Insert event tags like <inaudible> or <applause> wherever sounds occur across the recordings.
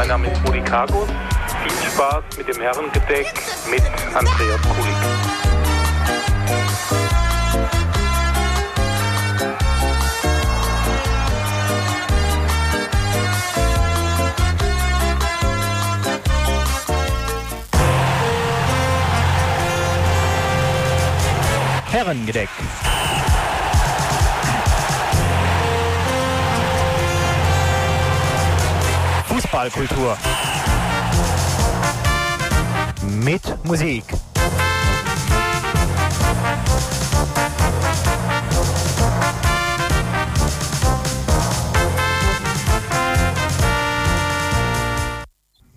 Mein Name ist Rudi Kargus. Viel Spaß mit dem Herrengedeck mit Andreas Kulik. Herrengedeck. Fußballkultur. Mit Musik.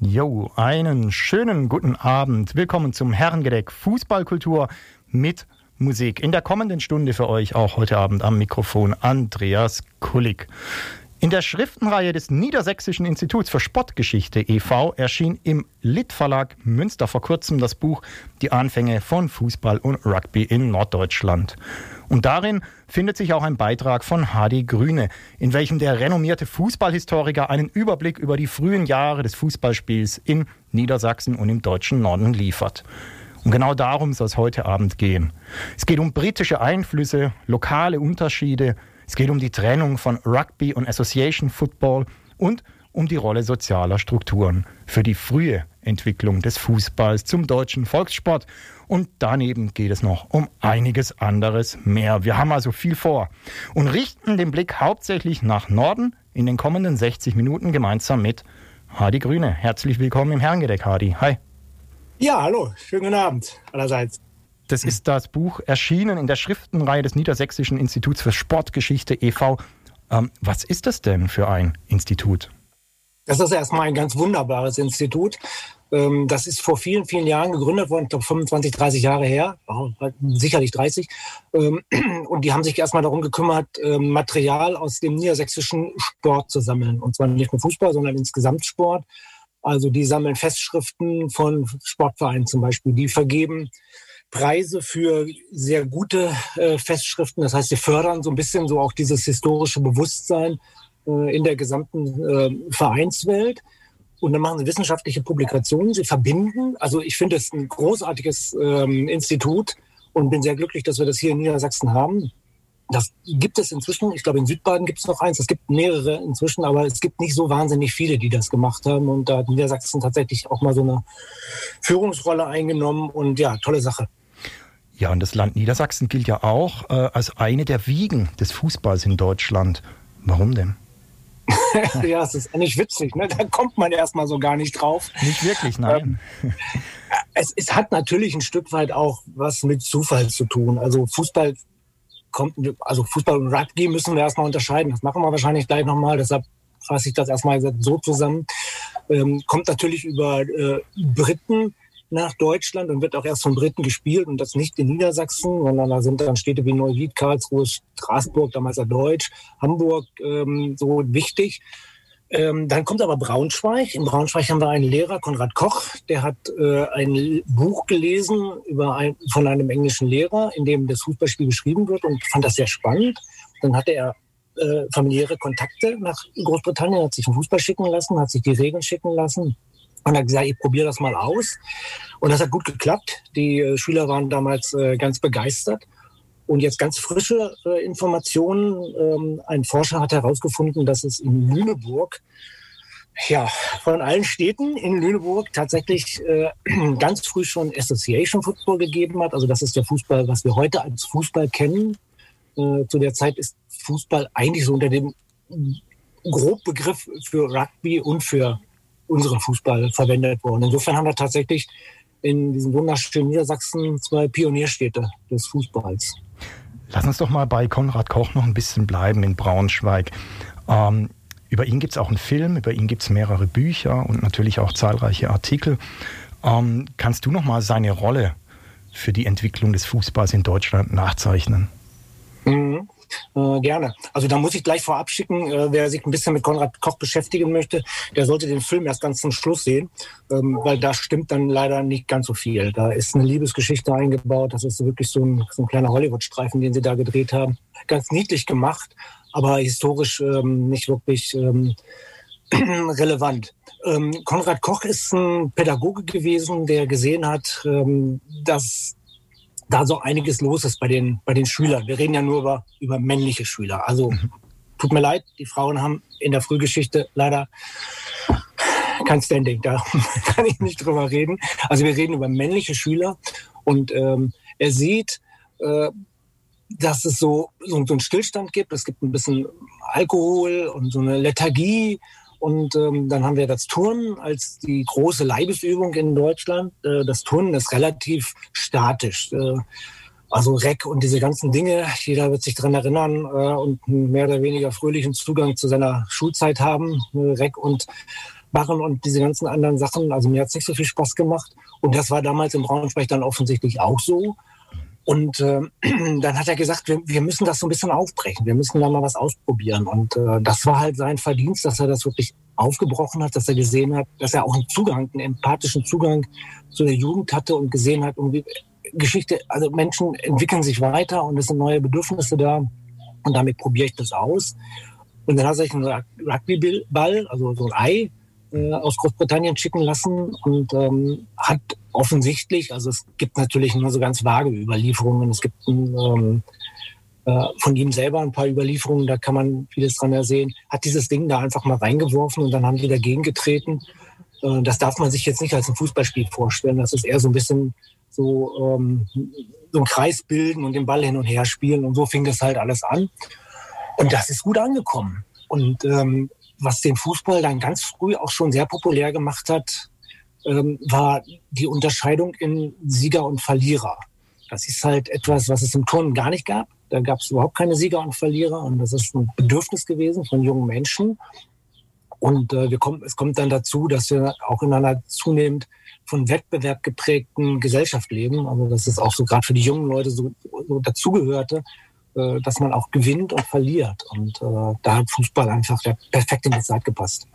Jo, einen schönen guten Abend. Willkommen zum Herrengedeck Fußballkultur mit Musik. In der kommenden Stunde für euch auch heute Abend am Mikrofon Andreas Kullig. In der Schriftenreihe des Niedersächsischen Instituts für Sportgeschichte e.V. erschien im Lit Verlag Münster vor kurzem das Buch Die Anfänge von Fußball und Rugby in Norddeutschland. Und darin findet sich auch ein Beitrag von Hadi Grüne, in welchem der renommierte Fußballhistoriker einen Überblick über die frühen Jahre des Fußballspiels in Niedersachsen und im deutschen Norden liefert. Und genau darum soll es heute Abend gehen. Es geht um britische Einflüsse, lokale Unterschiede, es geht um die Trennung von Rugby und Association Football und um die Rolle sozialer Strukturen für die frühe Entwicklung des Fußballs zum deutschen Volkssport. Und daneben geht es noch um einiges anderes mehr. Wir haben also viel vor und richten den Blick hauptsächlich nach Norden in den kommenden 60 Minuten gemeinsam mit Hardy Grüne. Herzlich willkommen im Herrengedeck, Hardy. Hi. Ja, hallo, schönen guten Abend allerseits. Das ist das Buch erschienen in der Schriftenreihe des Niedersächsischen Instituts für Sportgeschichte e.V. Ähm, was ist das denn für ein Institut? Das ist erstmal ein ganz wunderbares Institut. Ähm, das ist vor vielen, vielen Jahren gegründet worden, ich glaube 25, 30 Jahre her, sicherlich 30. Ähm, <clears throat> und die haben sich erstmal darum gekümmert, ähm, Material aus dem niedersächsischen Sport zu sammeln. Und zwar nicht nur Fußball, sondern insgesamt Sport. Also die sammeln Festschriften von Sportvereinen zum Beispiel. Die vergeben Preise für sehr gute äh, Festschriften. Das heißt, sie fördern so ein bisschen so auch dieses historische Bewusstsein äh, in der gesamten äh, Vereinswelt. Und dann machen sie wissenschaftliche Publikationen. Sie verbinden. Also ich finde es ein großartiges ähm, Institut und bin sehr glücklich, dass wir das hier in Niedersachsen haben. Das gibt es inzwischen. Ich glaube, in Südbaden gibt es noch eins. Es gibt mehrere inzwischen, aber es gibt nicht so wahnsinnig viele, die das gemacht haben. Und da hat Niedersachsen tatsächlich auch mal so eine Führungsrolle eingenommen. Und ja, tolle Sache. Ja, und das Land Niedersachsen gilt ja auch äh, als eine der Wiegen des Fußballs in Deutschland. Warum denn? <laughs> ja, es ist eigentlich witzig. Ne? Da kommt man erstmal so gar nicht drauf. Nicht wirklich, nein. Ähm, es, es, hat natürlich ein Stück weit auch was mit Zufall zu tun. Also Fußball kommt, also Fußball und Rugby müssen wir erstmal unterscheiden. Das machen wir wahrscheinlich gleich nochmal. Deshalb fasse ich das erstmal so zusammen. Ähm, kommt natürlich über äh, Briten nach Deutschland und wird auch erst von Briten gespielt und das nicht in Niedersachsen, sondern da sind dann Städte wie Neuwied, Karlsruhe, Straßburg, damals ja Deutsch, Hamburg ähm, so wichtig. Ähm, dann kommt aber Braunschweig. In Braunschweig haben wir einen Lehrer, Konrad Koch, der hat äh, ein Buch gelesen über ein, von einem englischen Lehrer, in dem das Fußballspiel beschrieben wird und fand das sehr spannend. Dann hatte er äh, familiäre Kontakte nach Großbritannien, hat sich einen Fußball schicken lassen, hat sich die Regeln schicken lassen und hat gesagt, ich probiere das mal aus. Und das hat gut geklappt. Die äh, Schüler waren damals äh, ganz begeistert. Und jetzt ganz frische äh, Informationen. Ähm, ein Forscher hat herausgefunden, dass es in Lüneburg, ja, von allen Städten in Lüneburg tatsächlich äh, <clears throat> ganz früh schon Association Football gegeben hat. Also das ist der Fußball, was wir heute als Fußball kennen. Äh, zu der Zeit ist Fußball eigentlich so unter dem Grobbegriff für Rugby und für unseren Fußball verwendet worden. Insofern haben wir tatsächlich in diesem wunderschönen Niedersachsen zwei Pionierstädte des Fußballs. Lass uns doch mal bei Konrad Koch noch ein bisschen bleiben in Braunschweig. Ähm, über ihn gibt es auch einen Film, über ihn gibt es mehrere Bücher und natürlich auch zahlreiche Artikel. Ähm, kannst du noch mal seine Rolle für die Entwicklung des Fußballs in Deutschland nachzeichnen? Mhm. Äh, gerne. Also da muss ich gleich vorab schicken, äh, wer sich ein bisschen mit Konrad Koch beschäftigen möchte, der sollte den Film erst ganz zum Schluss sehen, ähm, weil da stimmt dann leider nicht ganz so viel. Da ist eine Liebesgeschichte eingebaut, das ist wirklich so ein, so ein kleiner Hollywood-Streifen, den sie da gedreht haben. Ganz niedlich gemacht, aber historisch ähm, nicht wirklich ähm, <clears throat> relevant. Ähm, Konrad Koch ist ein Pädagoge gewesen, der gesehen hat, ähm, dass da so einiges los ist bei den, bei den Schülern. Wir reden ja nur über, über männliche Schüler. Also mhm. tut mir leid, die Frauen haben in der Frühgeschichte leider kein Standing, da <laughs> kann ich nicht drüber reden. Also wir reden über männliche Schüler und ähm, er sieht, äh, dass es so, so, so einen Stillstand gibt. Es gibt ein bisschen Alkohol und so eine Lethargie. Und ähm, dann haben wir das Turnen als die große Leibesübung in Deutschland. Äh, das Turnen ist relativ statisch. Äh, also Reck und diese ganzen Dinge, jeder wird sich dran erinnern äh, und mehr oder weniger fröhlichen Zugang zu seiner Schulzeit haben. Äh, Reck und Barren und diese ganzen anderen Sachen. Also mir hat es nicht so viel Spaß gemacht. Und das war damals in Braunschweig dann offensichtlich auch so. Und äh, <clears throat> dann hat er gesagt, wir, wir, müssen das so ein bisschen aufbrechen. Wir müssen da mal was ausprobieren. Und äh, das war halt sein Verdienst, dass er das wirklich aufgebrochen hat, dass er gesehen hat, dass er auch einen Zugang, einen empathischen Zugang zu der Jugend hatte und gesehen hat, irgendwie Geschichte, also Menschen entwickeln sich weiter und es sind neue Bedürfnisse da. Und damit probiere ich das aus. Und dann hat er sich einen Rugbyball, also so ein Ei, äh, aus Großbritannien schicken lassen und ähm, hat offensichtlich, also es gibt natürlich nur so ganz vage Überlieferungen, es gibt ähm, äh, von ihm selber ein paar Überlieferungen, da kann man vieles dran ersehen, hat dieses Ding da einfach mal reingeworfen und dann haben die dagegen getreten. Äh, das darf man sich jetzt nicht als ein Fußballspiel vorstellen, das ist eher so ein bisschen so, ähm, so ein Kreis bilden und den Ball hin und her spielen und so fing das halt alles an. Und das ist gut angekommen. Und ähm, was den Fußball dann ganz früh auch schon sehr populär gemacht hat, ähm, war die Unterscheidung in Sieger und Verlierer. Das ist halt etwas, was es im Turnen gar nicht gab. Da gab es überhaupt keine Sieger und Verlierer und das ist ein Bedürfnis gewesen von jungen Menschen. Und äh, wir kommen, es kommt dann dazu, dass wir auch in einer zunehmend von Wettbewerb geprägten Gesellschaft leben. Also dass es auch so gerade für die jungen Leute so, so dazugehörte, äh, dass man auch gewinnt und verliert. Und äh, da hat Fußball einfach perfekt in die Zeit gepasst.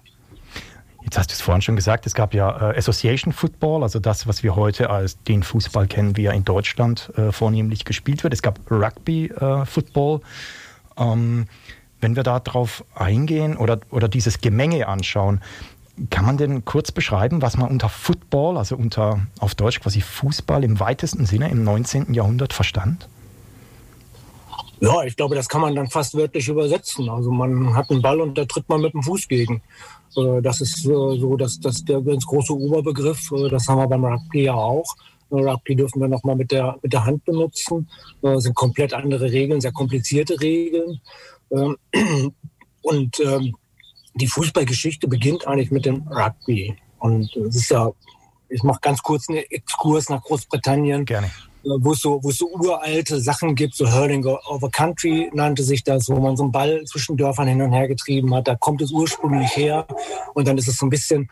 Jetzt hast du es vorhin schon gesagt, es gab ja äh, Association Football, also das, was wir heute als den Fußball kennen, wie er in Deutschland äh, vornehmlich gespielt wird. Es gab Rugby äh, Football. Ähm, wenn wir darauf eingehen oder, oder dieses Gemenge anschauen, kann man denn kurz beschreiben, was man unter Football, also unter auf Deutsch quasi Fußball im weitesten Sinne im 19. Jahrhundert verstand? Ja, ich glaube, das kann man dann fast wörtlich übersetzen. Also man hat einen Ball und da tritt man mit dem Fuß gegen. Äh, das ist äh, so, dass das der ganz große Oberbegriff. Äh, das haben wir beim Rugby ja auch. Rugby dürfen wir nochmal mit der, mit der Hand benutzen. Das sind komplett andere Regeln, sehr komplizierte Regeln. Ähm, <clears throat> und ähm, die Fußballgeschichte beginnt eigentlich mit dem Rugby. Und es ist ja, ich mache ganz kurz einen Exkurs nach Großbritannien. Gerne wo es so, wo es so uralte Sachen gibt, so Hurling over Country nannte sich das, wo man so einen Ball zwischen Dörfern hin und her getrieben hat. Da kommt es ursprünglich her und dann ist es so ein bisschen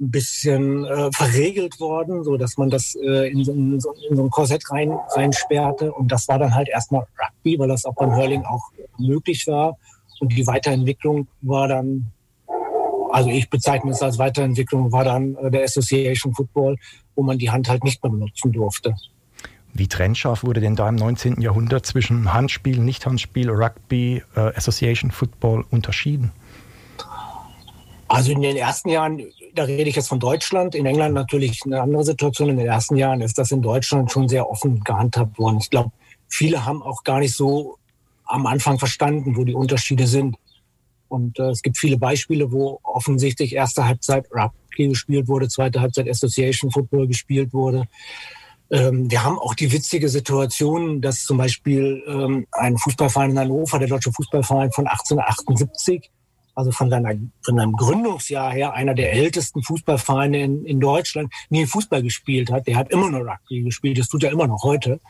ein bisschen äh, verregelt worden, so dass man das äh, in, so, in, so, in, so, ein Korsett rein reinsperrte und das war dann halt erstmal Rugby, weil das auch beim Hurling auch möglich war und die Weiterentwicklung war dann also ich bezeichne es als Weiterentwicklung, war dann äh, der Association Football, wo man die Hand halt nicht mehr benutzen durfte. Wie trennscharf wurde denn da im 19. Jahrhundert zwischen Handspiel, Nicht-Handspiel, Rugby, äh, Association Football unterschieden? Also in den ersten Jahren, da rede ich jetzt von Deutschland, in England natürlich eine andere Situation. In den ersten Jahren ist das in Deutschland schon sehr offen gehandhabt worden. Ich glaube, viele haben auch gar nicht so am Anfang verstanden, wo die Unterschiede sind. Und äh, es gibt viele Beispiele, wo offensichtlich erste Halbzeit Rugby gespielt wurde, zweite Halbzeit Association Football gespielt wurde. Ähm, wir haben auch die witzige Situation, dass zum Beispiel ähm, ein Fußballverein in Hannover, der Deutsche Fußballverein von 1878, also von, seiner, von seinem Gründungsjahr her, einer der ältesten Fußballvereine in, in Deutschland, nie Fußball gespielt hat. Der hat immer nur Rugby gespielt. Das tut er immer noch heute.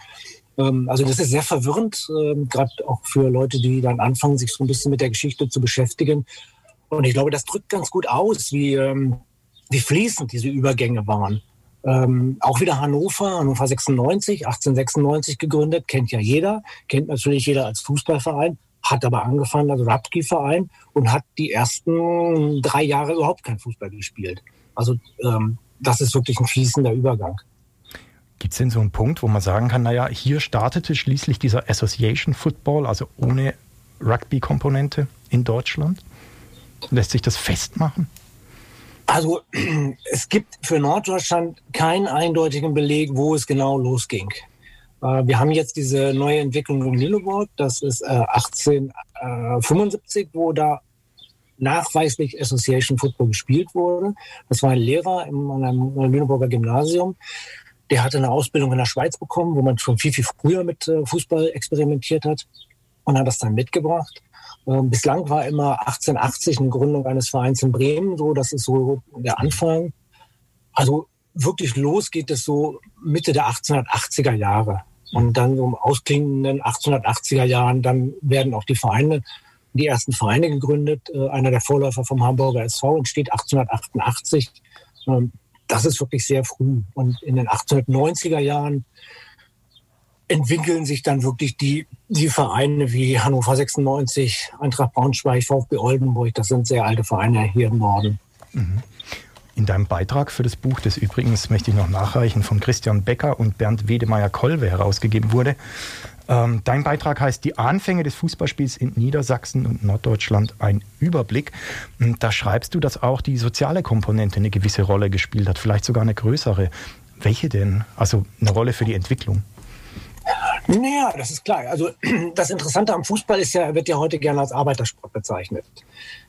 Ähm, also das ist sehr verwirrend, ähm, gerade auch für Leute, die dann anfangen, sich so ein bisschen mit der Geschichte zu beschäftigen. Und ich glaube, das drückt ganz gut aus, wie, ähm, wie fließend diese Übergänge waren. Ähm, auch wieder Hannover, Hannover 96, 1896 gegründet, kennt ja jeder, kennt natürlich jeder als Fußballverein, hat aber angefangen als Rugby-Verein und hat die ersten drei Jahre überhaupt kein Fußball gespielt. Also ähm, das ist wirklich ein fließender Übergang. Gibt es denn so einen Punkt, wo man sagen kann, naja, hier startete schließlich dieser Association Football, also ohne Rugby-Komponente in Deutschland? Lässt sich das festmachen? Also <clears throat> es gibt für Norddeutschland keinen eindeutigen Beleg, wo es genau losging. Äh, wir haben jetzt diese neue Entwicklung in Lüneburg, das ist 1875, wo da nachweislich Association Football gespielt wurde. Das war ein Lehrer in einem Lüneburger Gymnasium. Der hatte eine Ausbildung in der Schweiz bekommen, wo man schon viel, viel früher mit äh, Fußball experimentiert hat und hat das dann mitgebracht. Ähm, bislang war immer 1880 eine Gründung eines Vereins in Bremen so. Das ist so der Anfang. Also wirklich los geht es so Mitte der 1880er Jahre. Und dann so im ausklingenden 1880er Jahren, dann werden auch die Vereine die ersten Vereine gegründet. Äh, einer der Vorläufer vom Hamburger SV entsteht 1888. Ähm, das ist wirklich sehr früh. Und in den 1890er Jahren entwickeln sich dann wirklich die, die Vereine wie Hannover 96, Eintracht Braunschweig, VfB Oldenburg. Das sind sehr alte Vereine hier im Norden. Mhm. In deinem Beitrag für das Buch, das übrigens möchte ich noch nachreichen, von Christian Becker und Bernd Wedemeyer-Kolbe herausgegeben wurde, ähm, dein Beitrag heißt Die Anfänge des Fußballspiels in Niedersachsen und Norddeutschland ein Überblick. Und da schreibst du, dass auch die soziale Komponente eine gewisse Rolle gespielt hat, vielleicht sogar eine größere. Welche denn? Also eine Rolle für die Entwicklung? Naja, das ist klar. Also <clears throat> das Interessante am Fußball ist ja, er wird ja heute gerne als Arbeitersport bezeichnet.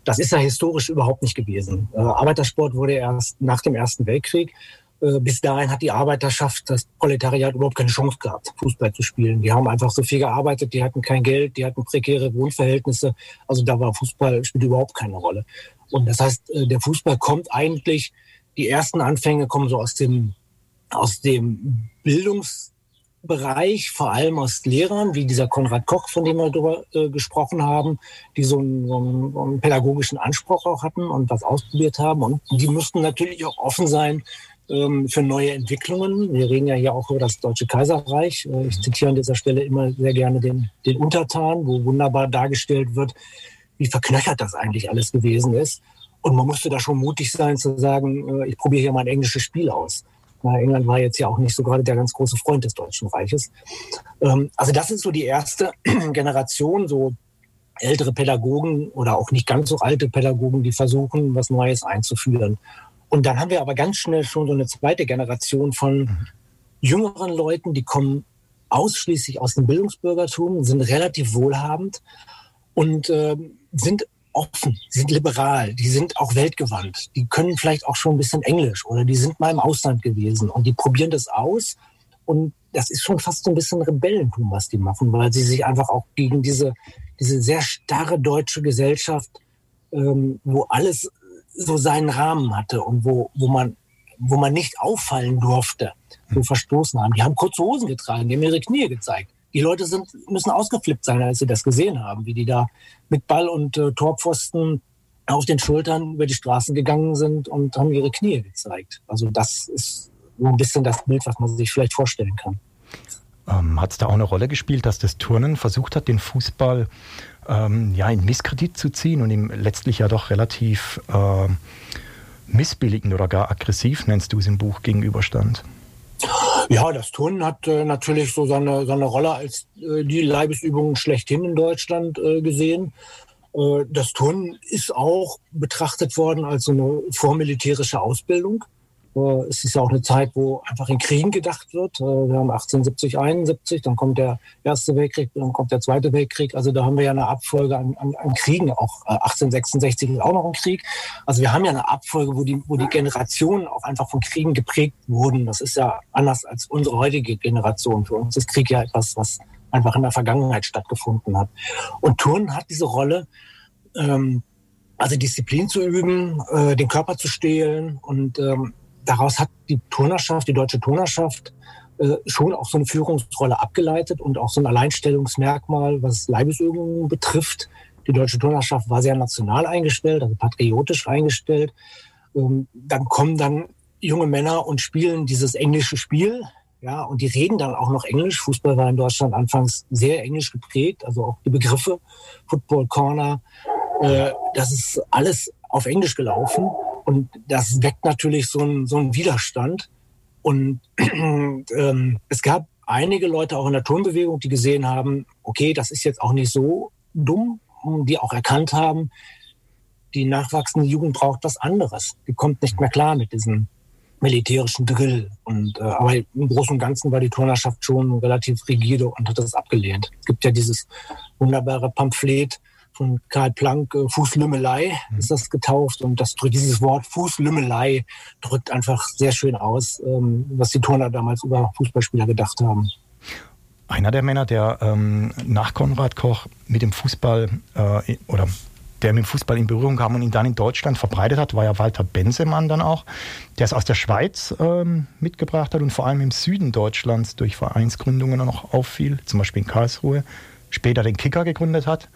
Das ist ja historisch überhaupt nicht gewesen. Äh, Arbeitersport wurde erst nach dem Ersten Weltkrieg äh, bis dahin hat die Arbeiterschaft, das Proletariat überhaupt keine Chance gehabt, Fußball zu spielen. Die haben einfach so viel gearbeitet, die hatten kein Geld, die hatten prekäre Wohnverhältnisse. Also da war Fußball spielt überhaupt keine Rolle. Und das heißt, äh, der Fußball kommt eigentlich, die ersten Anfänge kommen so aus dem, aus dem Bildungsbereich, vor allem aus Lehrern, wie dieser Konrad Koch, von dem wir darüber äh, gesprochen haben, die so einen, so, einen, so einen pädagogischen Anspruch auch hatten und was ausprobiert haben. Und die müssten natürlich auch offen sein ähm, für neue Entwicklungen. Wir reden ja hier auch über das Deutsche Kaiserreich. Äh, ich zitiere an dieser Stelle immer sehr gerne den, den Untertan, wo wunderbar dargestellt wird, wie verknöchert das eigentlich alles gewesen ist. Und man musste da schon mutig sein zu sagen, äh, ich probiere hier mal ein englisches Spiel aus. England war jetzt ja auch nicht so gerade der ganz große Freund des Deutschen Reiches. Ähm, also das ist so die erste <clears throat> Generation, so ältere Pädagogen oder auch nicht ganz so alte Pädagogen, die versuchen, was Neues einzuführen. Und dann haben wir aber ganz schnell schon so eine zweite Generation von mhm. jüngeren Leuten, die kommen ausschließlich aus dem Bildungsbürgertum, sind relativ wohlhabend und äh, sind offen, sind liberal, die sind auch weltgewandt, die können vielleicht auch schon ein bisschen Englisch oder die sind mal im Ausland gewesen und die probieren das aus und das ist schon fast so ein bisschen Rebellentum, was die machen, weil sie sich einfach auch gegen diese, diese sehr starre deutsche Gesellschaft, ähm, wo alles so seinen Rahmen hatte und wo, wo man wo man nicht auffallen durfte, so hm. verstoßen haben. Die haben kurze Hosen getragen, die haben ihre Knie gezeigt. Die Leute sind, müssen ausgeflippt sein, als sie das gesehen haben, wie die da mit Ball und äh, Torpfosten auf den Schultern über die Straßen gegangen sind und haben ihre Knie gezeigt. Also das ist so ein bisschen das Bild, was man sich vielleicht vorstellen kann. Ähm, hat es da auch eine Rolle gespielt, dass das Turnen versucht hat, den Fußball ähm, ja, in Misskredit zu ziehen und ihm letztlich ja doch relativ äh, missbilligend oder gar aggressiv, nennst du es im Buch, gegenüberstand? <laughs> Ja, das Turnen hat äh, natürlich so seine, seine Rolle als äh, die Leibesübung schlechthin in Deutschland äh, gesehen. Äh, das Turnen ist auch betrachtet worden als so eine vormilitärische Ausbildung. Äh, es ist ja auch eine Zeit, wo einfach in Kriegen gedacht wird. Äh, wir haben 1870, 71, dann kommt der Erste Weltkrieg, dann kommt der Zweite Weltkrieg. Also da haben wir ja eine Abfolge an, an, an Kriegen. Auch 1866 äh, ist auch noch ein Krieg. Also wir haben ja eine Abfolge, wo die, wo die Generationen auch einfach von Kriegen geprägt wurden. Das ist ja anders als unsere heutige Generation. Für uns ist Krieg ja etwas, was einfach in der Vergangenheit stattgefunden hat. Und Turnen hat diese Rolle, ähm, also Disziplin zu üben, äh, den Körper zu stehlen und ähm, daraus hat die Turnerschaft, die deutsche Turnerschaft, äh, schon auch so eine Führungsrolle abgeleitet und auch so ein Alleinstellungsmerkmal, was Leibesübungen betrifft. Die deutsche Turnerschaft war sehr national eingestellt, also patriotisch eingestellt. Ähm, dann kommen dann junge Männer und spielen dieses englische Spiel. Ja, und die reden dann auch noch Englisch. Fußball war in Deutschland anfangs sehr englisch geprägt, also auch die Begriffe Football Corner. Äh, das ist alles auf Englisch gelaufen. Und das weckt natürlich so einen, so einen Widerstand. Und <clears throat> ähm, es gab einige Leute auch in der Turnbewegung, die gesehen haben, okay, das ist jetzt auch nicht so dumm, die auch erkannt haben, die nachwachsende Jugend braucht was anderes. Die kommt nicht mehr klar mit diesem militärischen Drill. Und, äh, aber im Großen und Ganzen war die Turnerschaft schon relativ rigide und hat das abgelehnt. Es gibt ja dieses wunderbare Pamphlet von Karl Planck, äh, Fußlümmelei mhm. ist das getauft. Und das, dieses Wort Fußlümmelei drückt einfach sehr schön aus, ähm, was die Turner damals über Fußballspieler gedacht haben. Einer der Männer, der ähm, nach Konrad Koch mit dem Fußball äh, oder der mit dem Fußball in Berührung kam und ihn dann in Deutschland verbreitet hat, war ja Walter Bensemann dann auch, der es aus der Schweiz ähm, mitgebracht hat und vor allem im Süden Deutschlands durch Vereinsgründungen noch auffiel, zum Beispiel in Karlsruhe, später den Kicker gegründet hat.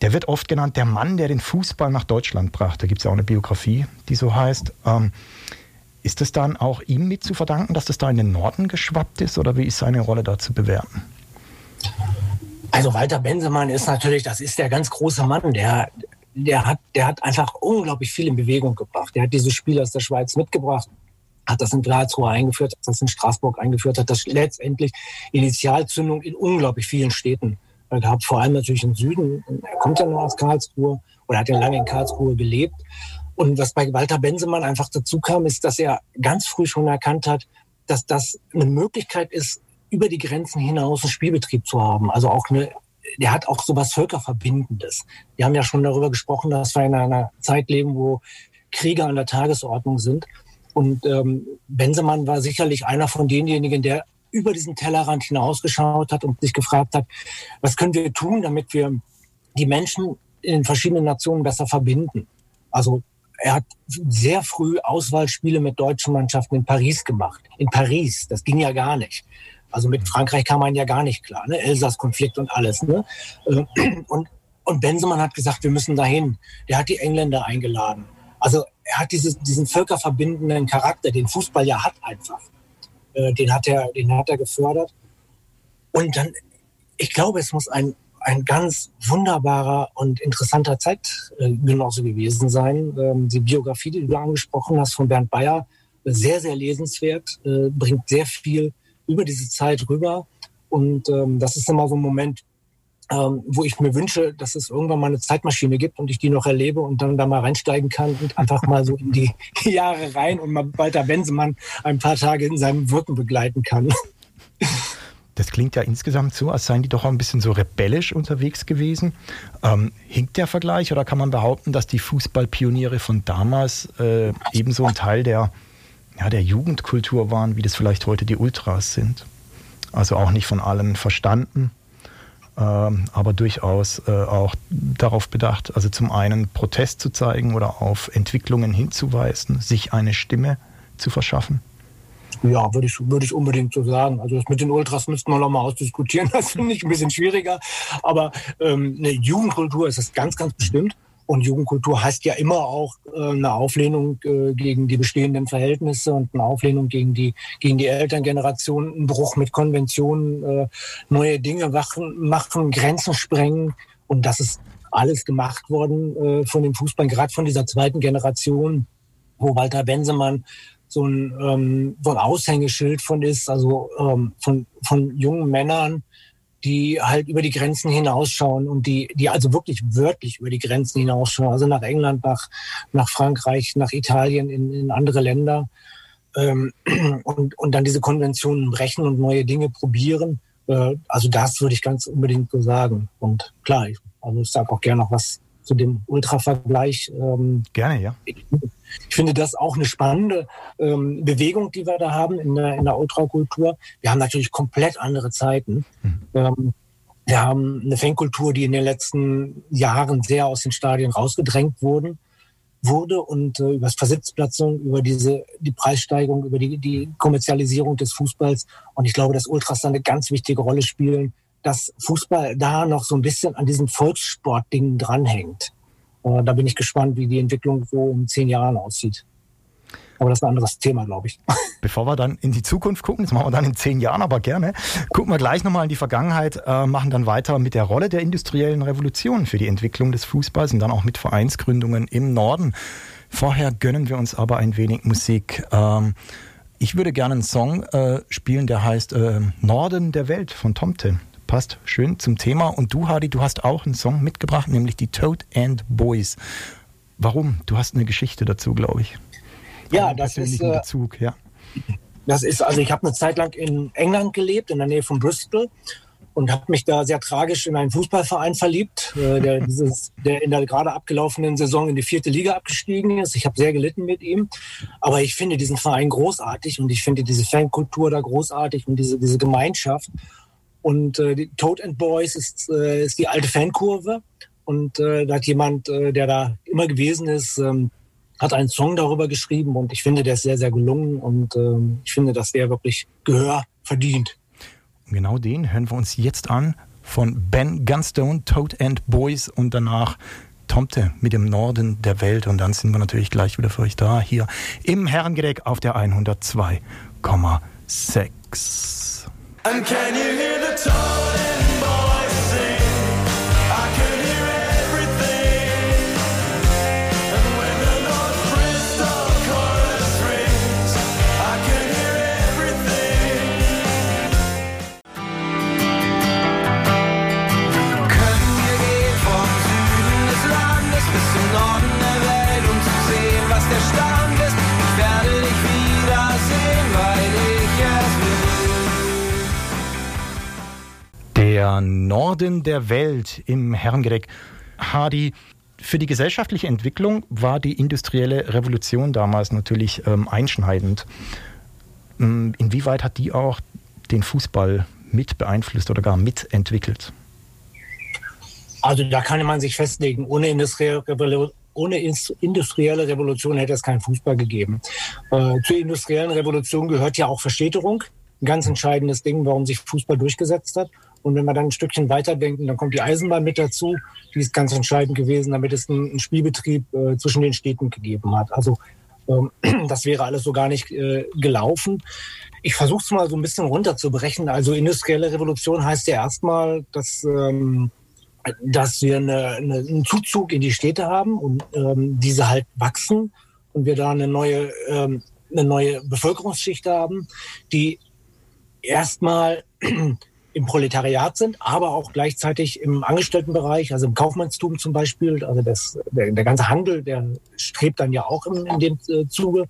Der wird oft genannt der Mann, der den Fußball nach Deutschland brachte. Da gibt es ja auch eine Biografie, die so heißt. Ähm, ist es dann auch ihm mit zu verdanken, dass das da in den Norden geschwappt ist oder wie ist seine Rolle da zu bewerten? Also Walter Bensemann ist natürlich, das ist der ganz große Mann, der, der, hat, der hat einfach unglaublich viel in Bewegung gebracht. Der hat diese Spiele aus der Schweiz mitgebracht, hat das in Karlsruhe eingeführt, hat das in Straßburg eingeführt, hat das letztendlich Initialzündung in unglaublich vielen Städten gehabt, vor allem natürlich im Süden. Er kommt ja noch aus Karlsruhe oder hat ja lange in Karlsruhe gelebt. Und was bei Walter Bensemann einfach dazu kam, ist, dass er ganz früh schon erkannt hat, dass das eine Möglichkeit ist, über die Grenzen hinaus einen Spielbetrieb zu haben. Also auch eine, der hat auch so was Völkerverbindendes. Wir haben ja schon darüber gesprochen, dass wir in einer Zeit leben, wo Kriege an der Tagesordnung sind. Und ähm, Bensemann war sicherlich einer von denjenigen, der über diesen Tellerrand hinausgeschaut hat und sich gefragt hat, was können wir tun, damit wir die Menschen in den verschiedenen Nationen besser verbinden. Also er hat sehr früh Auswahlspiele mit deutschen Mannschaften in Paris gemacht. In Paris, das ging ja gar nicht. Also mit Frankreich kam man ja gar nicht klar, ne? Elsass-Konflikt und alles. Ne? Äh, und, und Bensemann hat gesagt, wir müssen dahin. Der hat die Engländer eingeladen. Also er hat dieses, diesen völkerverbindenden Charakter, den Fußball ja hat einfach. Äh, den hat er, den hat er gefördert. Und dann, ich glaube, es muss ein, ein ganz wunderbarer und interessanter Zeitgenosse gewesen sein. Ähm, die Biografie, die du angesprochen hast von Bernd Bayer, sehr, sehr lesenswert, äh, bringt sehr viel über diese Zeit rüber. Und ähm, das ist immer so ein Moment, ähm, wo ich mir wünsche, dass es irgendwann mal eine Zeitmaschine gibt und ich die noch erlebe und dann da mal reinsteigen kann und einfach mal so in die <laughs> Jahre rein und mal Walter Bensemann ein paar Tage in seinem Wirken begleiten kann. Das klingt ja insgesamt so, als seien die doch auch ein bisschen so rebellisch unterwegs gewesen. Ähm, hinkt der Vergleich oder kann man behaupten, dass die Fußballpioniere von damals äh, ebenso ein Teil der, ja, der Jugendkultur waren, wie das vielleicht heute die Ultras sind? Also auch nicht von allen verstanden, aber durchaus äh, auch darauf bedacht, also zum einen Protest zu zeigen oder auf Entwicklungen hinzuweisen, sich eine Stimme zu verschaffen? Ja, würde ich, würde ich unbedingt so sagen. Also das mit den Ultras müssten wir noch mal ausdiskutieren. <laughs> Das finde ich ein bisschen schwieriger. Aber ähm, eine Jugendkultur ist das ganz, ganz bestimmt. Und Jugendkultur heißt ja immer auch äh, eine Auflehnung äh, gegen die bestehenden Verhältnisse und eine Auflehnung gegen die, gegen die Elterngeneration, ein Bruch mit Konventionen, äh, neue Dinge machen, Grenzen sprengen. Und das ist alles gemacht worden äh, von dem Fußball, gerade von dieser zweiten Generation, wo Walter Bensemann so ein, ähm, so ein Aushängeschild von ist, also ähm, von, von jungen Männern, die halt über die Grenzen hinausschauen und die, die also wirklich wörtlich über die Grenzen hinausschauen, also nach England, nach, nach Frankreich, nach Italien, in, in andere Länder ähm, <clears throat> und, und dann diese Konventionen brechen und neue Dinge probieren. Äh, also das würde ich ganz unbedingt so sagen. Und klar, ich, also ich sage auch gerne noch was zu dem Ultra-Vergleich. Ähm, gerne, ja. Ich, ich finde das auch eine spannende ähm, Bewegung, die wir da haben in der, in der Ultrakultur. Wir haben natürlich komplett andere Zeiten. Mhm. Ähm, wir haben eine Fankultur, die in den letzten Jahren sehr aus den Stadien rausgedrängt wurden, wurde und äh, über das Versitzplatzung, über diese die Preissteigerung, über die, die Kommerzialisierung des Fußballs. Und ich glaube, dass Ultras da eine ganz wichtige Rolle spielen, dass Fußball da noch so ein bisschen an diesen Volkssportdingen dranhängt. Äh, da bin ich gespannt, wie die Entwicklung so in zehn Jahren aussieht. Aber das ist ein anderes Thema, glaube ich. <laughs> Bevor wir dann in die Zukunft gucken, das machen wir dann in zehn Jahren, aber gerne, gucken wir gleich nochmal in die Vergangenheit, äh, machen dann weiter mit der Rolle der industriellen Revolution für die Entwicklung des Fußballs und dann auch mit Vereinsgründungen im Norden. Vorher gönnen wir uns aber ein wenig Musik. Ähm, ich würde gerne einen Song äh, spielen, der heißt Norden der Welt von Tomte passt schön zum Thema. Und du, Hardy, du hast auch einen Song mitgebracht, nämlich die Toad and Boys. Warum? Du hast eine Geschichte dazu, glaube ich. Ja, das ist. Äh, Bezug, ja. Das ist, also ich habe eine Zeit lang in England gelebt, in der Nähe von Bristol und habe mich da sehr tragisch in einen Fußballverein verliebt, äh, der, dieses, der in der gerade abgelaufenen Saison in die vierte Liga abgestiegen ist. Ich habe sehr gelitten mit ihm, aber ich finde diesen Verein großartig und ich finde diese Fankultur da großartig und diese, diese Gemeinschaft. Und äh, die Toad and Boys ist, äh, ist die alte Fankurve und äh, da hat jemand, äh, der da immer gewesen ist, ähm, hat einen Song darüber geschrieben und ich finde, der ist sehr, sehr gelungen und ähm, ich finde, dass der wirklich Gehör verdient. Genau den hören wir uns jetzt an von Ben Gunstone, Toad and Boys und danach Tomte mit dem Norden der Welt. Und dann sind wir natürlich gleich wieder für euch da, hier im Herrengedeck auf der 102,6. And can you hear Sole. Norden der Welt im Herrengedeck. Hardy, für die gesellschaftliche Entwicklung war die industrielle Revolution damals natürlich ähm, einschneidend. Ähm, inwieweit hat die auch den Fußball mit beeinflusst oder gar mitentwickelt? Also da kann man sich festlegen, ohne industrielle Revolution ohne industrielle Revolution hätte es keinen Fußball gegeben. Äh, zur industriellen Revolution gehört ja auch Verstädterung. Ein ganz entscheidendes Ding, warum sich Fußball durchgesetzt hat. Und wenn wir dann ein Stückchen weiterdenken, dann kommt die Eisenbahn mit dazu. Die ist ganz entscheidend gewesen, damit es einen, Spielbetrieb äh, zwischen den Städten gegeben hat. Also ähm, <clears throat> das wäre alles so gar nicht äh, gelaufen. Ich versuche es mal so ein bisschen runterzubrechen. Also industrielle Revolution heißt ja erstmal, dass, ähm, dass wir eine, eine, einen Zuzug in die Städte haben und ähm, diese halt wachsen und wir da eine neue, ähm, eine neue Bevölkerungsschicht haben, die erstmal <clears throat> im Proletariat sind, aber auch gleichzeitig im Angestelltenbereich, also im Kaufmannstum zum Beispiel. Also das, der, der ganze Handel, der strebt dann ja auch in, in dem äh, Zuge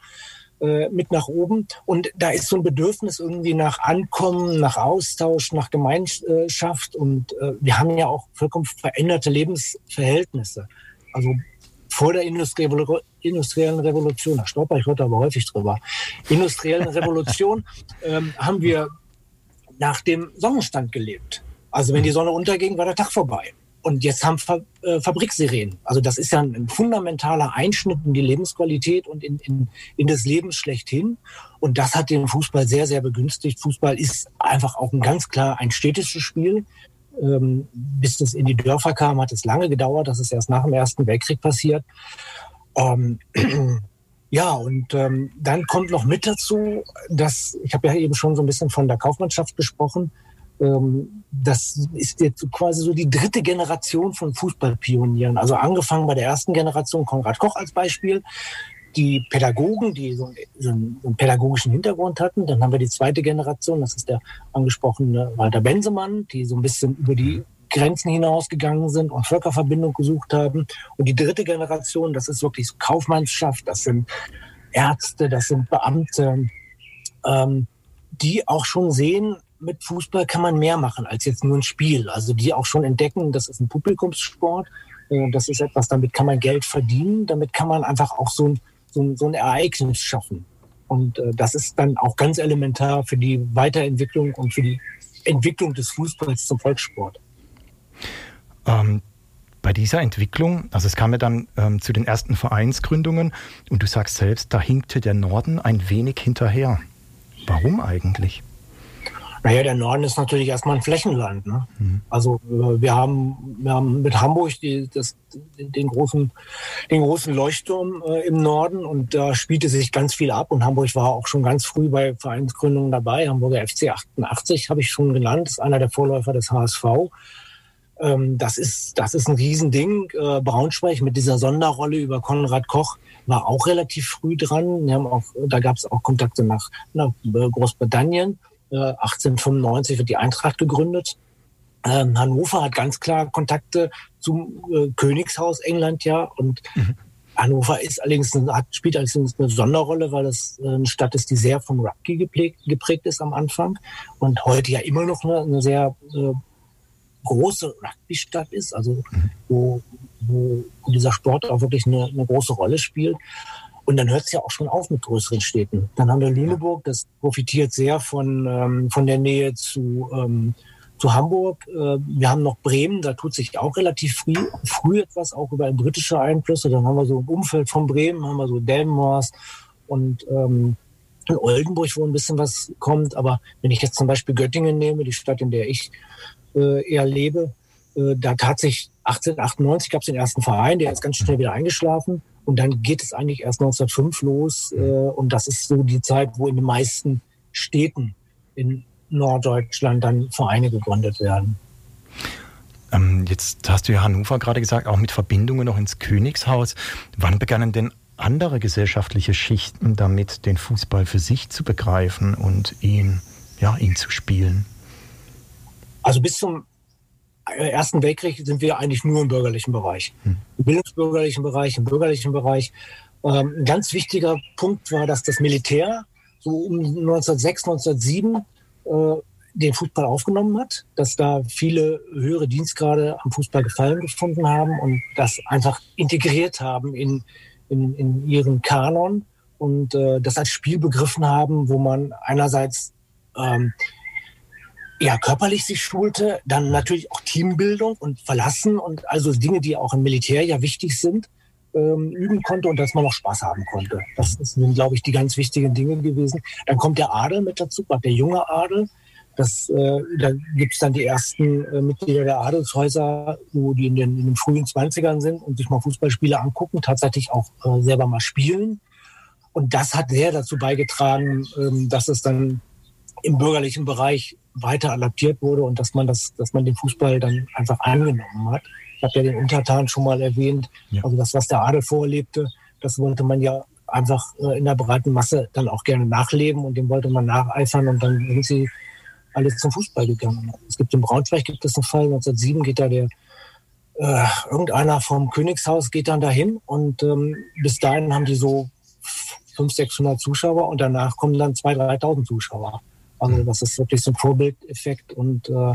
äh, mit nach oben. Und da ist so ein Bedürfnis irgendwie nach Ankommen, nach Austausch, nach Gemeinschaft. Und äh, wir haben ja auch vollkommen veränderte Lebensverhältnisse. Also vor der industriellen Revolution, da stolper ich heute aber häufig drüber, industriellen Revolution <laughs> ähm, haben wir nach dem Sonnenstand gelebt. Also wenn die Sonne unterging, war der Tag vorbei. Und jetzt haben Fa äh, Fabriksirenen. Also das ist ja ein, ein, fundamentaler Einschnitt in die Lebensqualität und in, in, in das Leben schlechthin. Und das hat den Fußball sehr, sehr begünstigt. Fußball ist einfach auch ein ganz klar ein städtisches Spiel. Ähm, bis das in die Dörfer kam, hat es lange gedauert. Das ist erst nach dem Ersten Weltkrieg passiert. Ähm, Ja, und ähm, dann kommt noch mit dazu, dass, ich habe ja eben schon so ein bisschen von der Kaufmannschaft gesprochen, ähm, das ist jetzt quasi so die dritte Generation von Fußballpionieren. Also angefangen bei der ersten Generation, Konrad Koch als Beispiel, die Pädagogen, die so einen, so einen pädagogischen Hintergrund hatten. Dann haben wir die zweite Generation, das ist der angesprochene Walter Bensemann, die so ein bisschen über die Grenzen hinausgegangen sind und Völkerverbindung gesucht haben. Und die dritte Generation, das ist wirklich Kaufmannschaft, das sind Ärzte, das sind Beamte, ähm, die auch schon sehen, mit Fußball kann man mehr machen als jetzt nur ein Spiel. Also die auch schon entdecken, das ist ein Publikumssport, äh, das ist etwas, damit kann man Geld verdienen, damit kann man einfach auch so ein, so ein, so ein Ereignis schaffen. Und äh, das ist dann auch ganz elementar für die Weiterentwicklung und für die Entwicklung des Fußballs zum Volkssport. Ähm, bei dieser Entwicklung, also es kam ja dann ähm, zu den ersten Vereinsgründungen und du sagst selbst, da hinkte der Norden ein wenig hinterher. Warum eigentlich? Naja, der Norden ist natürlich erstmal ein Flächenland. Ne? Mhm. Also äh, wir haben, wir haben mit Hamburg die, das, den, großen, den großen Leuchtturm äh, im Norden und da spielte sich ganz viel ab und Hamburg war auch schon ganz früh bei Vereinsgründungen dabei. Hamburger FC 88 habe ich schon genannt, ist einer der Vorläufer des HSV. Ähm, das, ist, das ist ein Riesending. Äh, Braunschweig mit dieser Sonderrolle über Konrad Koch war auch relativ früh dran. Wir haben auch, da gab es auch Kontakte nach, nach Großbritannien. Äh, 1895 wird die Eintracht gegründet. Ähm, Hannover hat ganz klar Kontakte zum äh, Königshaus England ja und mhm. Hannover ist allerdings, hat, spielt allerdings eine Sonderrolle, weil es eine Stadt ist, die sehr vom Rugby geprägt, geprägt ist am Anfang und heute ja immer noch eine, eine sehr äh, große Rugby-Stadt ist, also wo, wo, dieser Sport auch wirklich eine, eine große Rolle spielt. Und dann hört es ja auch schon auf mit größeren Städten. Dann haben wir Lüneburg, das profitiert sehr von, ähm, von der Nähe zu, ähm, zu Hamburg. Äh, wir haben noch Bremen, da tut sich auch relativ früh, früh etwas, auch über britische Einflüsse. Dann haben wir so im Umfeld von Bremen, haben wir so Delmhorst und ähm, in Oldenburg, wo ein bisschen was kommt. Aber wenn ich jetzt zum Beispiel Göttingen nehme, die Stadt, in der ich äh, eher lebe, äh, da tatsächlich 1898 gab es den ersten Verein, der ist ganz schnell wieder eingeschlafen. Und dann geht es eigentlich erst 1905 los. Äh, und das ist so die Zeit, wo in den meisten Städten in Norddeutschland dann Vereine gegründet werden. Ähm, jetzt hast du ja Hannover gerade gesagt, auch mit Verbindungen noch ins Königshaus. Wann begannen denn andere gesellschaftliche Schichten damit, den Fußball für sich zu begreifen und ihn, ja, ihn zu spielen? Also bis zum äh, Ersten Weltkrieg sind wir eigentlich nur im bürgerlichen Bereich. Hm. Im bildungsbürgerlichen Bereich, im bürgerlichen Bereich. Ähm, ein ganz wichtiger Punkt war, dass das Militär so um 1906, 1907 äh, den Fußball aufgenommen hat, dass da viele höhere Dienstgrade am Fußball gefallen gefunden haben und das einfach integriert haben in, in, in ihren Kanon und äh, das als Spiel begriffen haben, wo man einerseits ähm, ja, körperlich sich schulte, dann natürlich auch Teambildung und Verlassen und also Dinge, die auch im Militär ja wichtig sind, ähm, üben konnte und dass man noch Spaß haben konnte. Das sind, glaube ich, die ganz wichtigen Dinge gewesen. Dann kommt der Adel mit dazu, der junge Adel. Das, äh, da gibt es dann die ersten äh, Mitglieder der Adelshäuser, wo die in den, in den frühen 20ern sind und sich mal Fußballspiele angucken, tatsächlich auch äh, selber mal spielen. Und das hat sehr dazu beigetragen, ähm, dass es dann im bürgerlichen Bereich weiter adaptiert wurde und dass man das, dass man den Fußball dann einfach angenommen hat. Ich habe ja den Untertan schon mal erwähnt. Ja. Also das, was der Adel vorlebte, das wollte man ja einfach äh, in der breiten Masse dann auch gerne nachleben und dem wollte man nacheifern und dann sind sie alle zum Fußball gegangen. Es gibt in Braunschweig gibt es einen Fall, 1907 geht da der äh, irgendeiner vom Königshaus geht dann dahin und ähm, bis dahin haben die so 500, 600 Zuschauer und danach kommen dann 2.000, 3.000 Zuschauer. Also das ist wirklich so ein Vorbildeffekt und äh,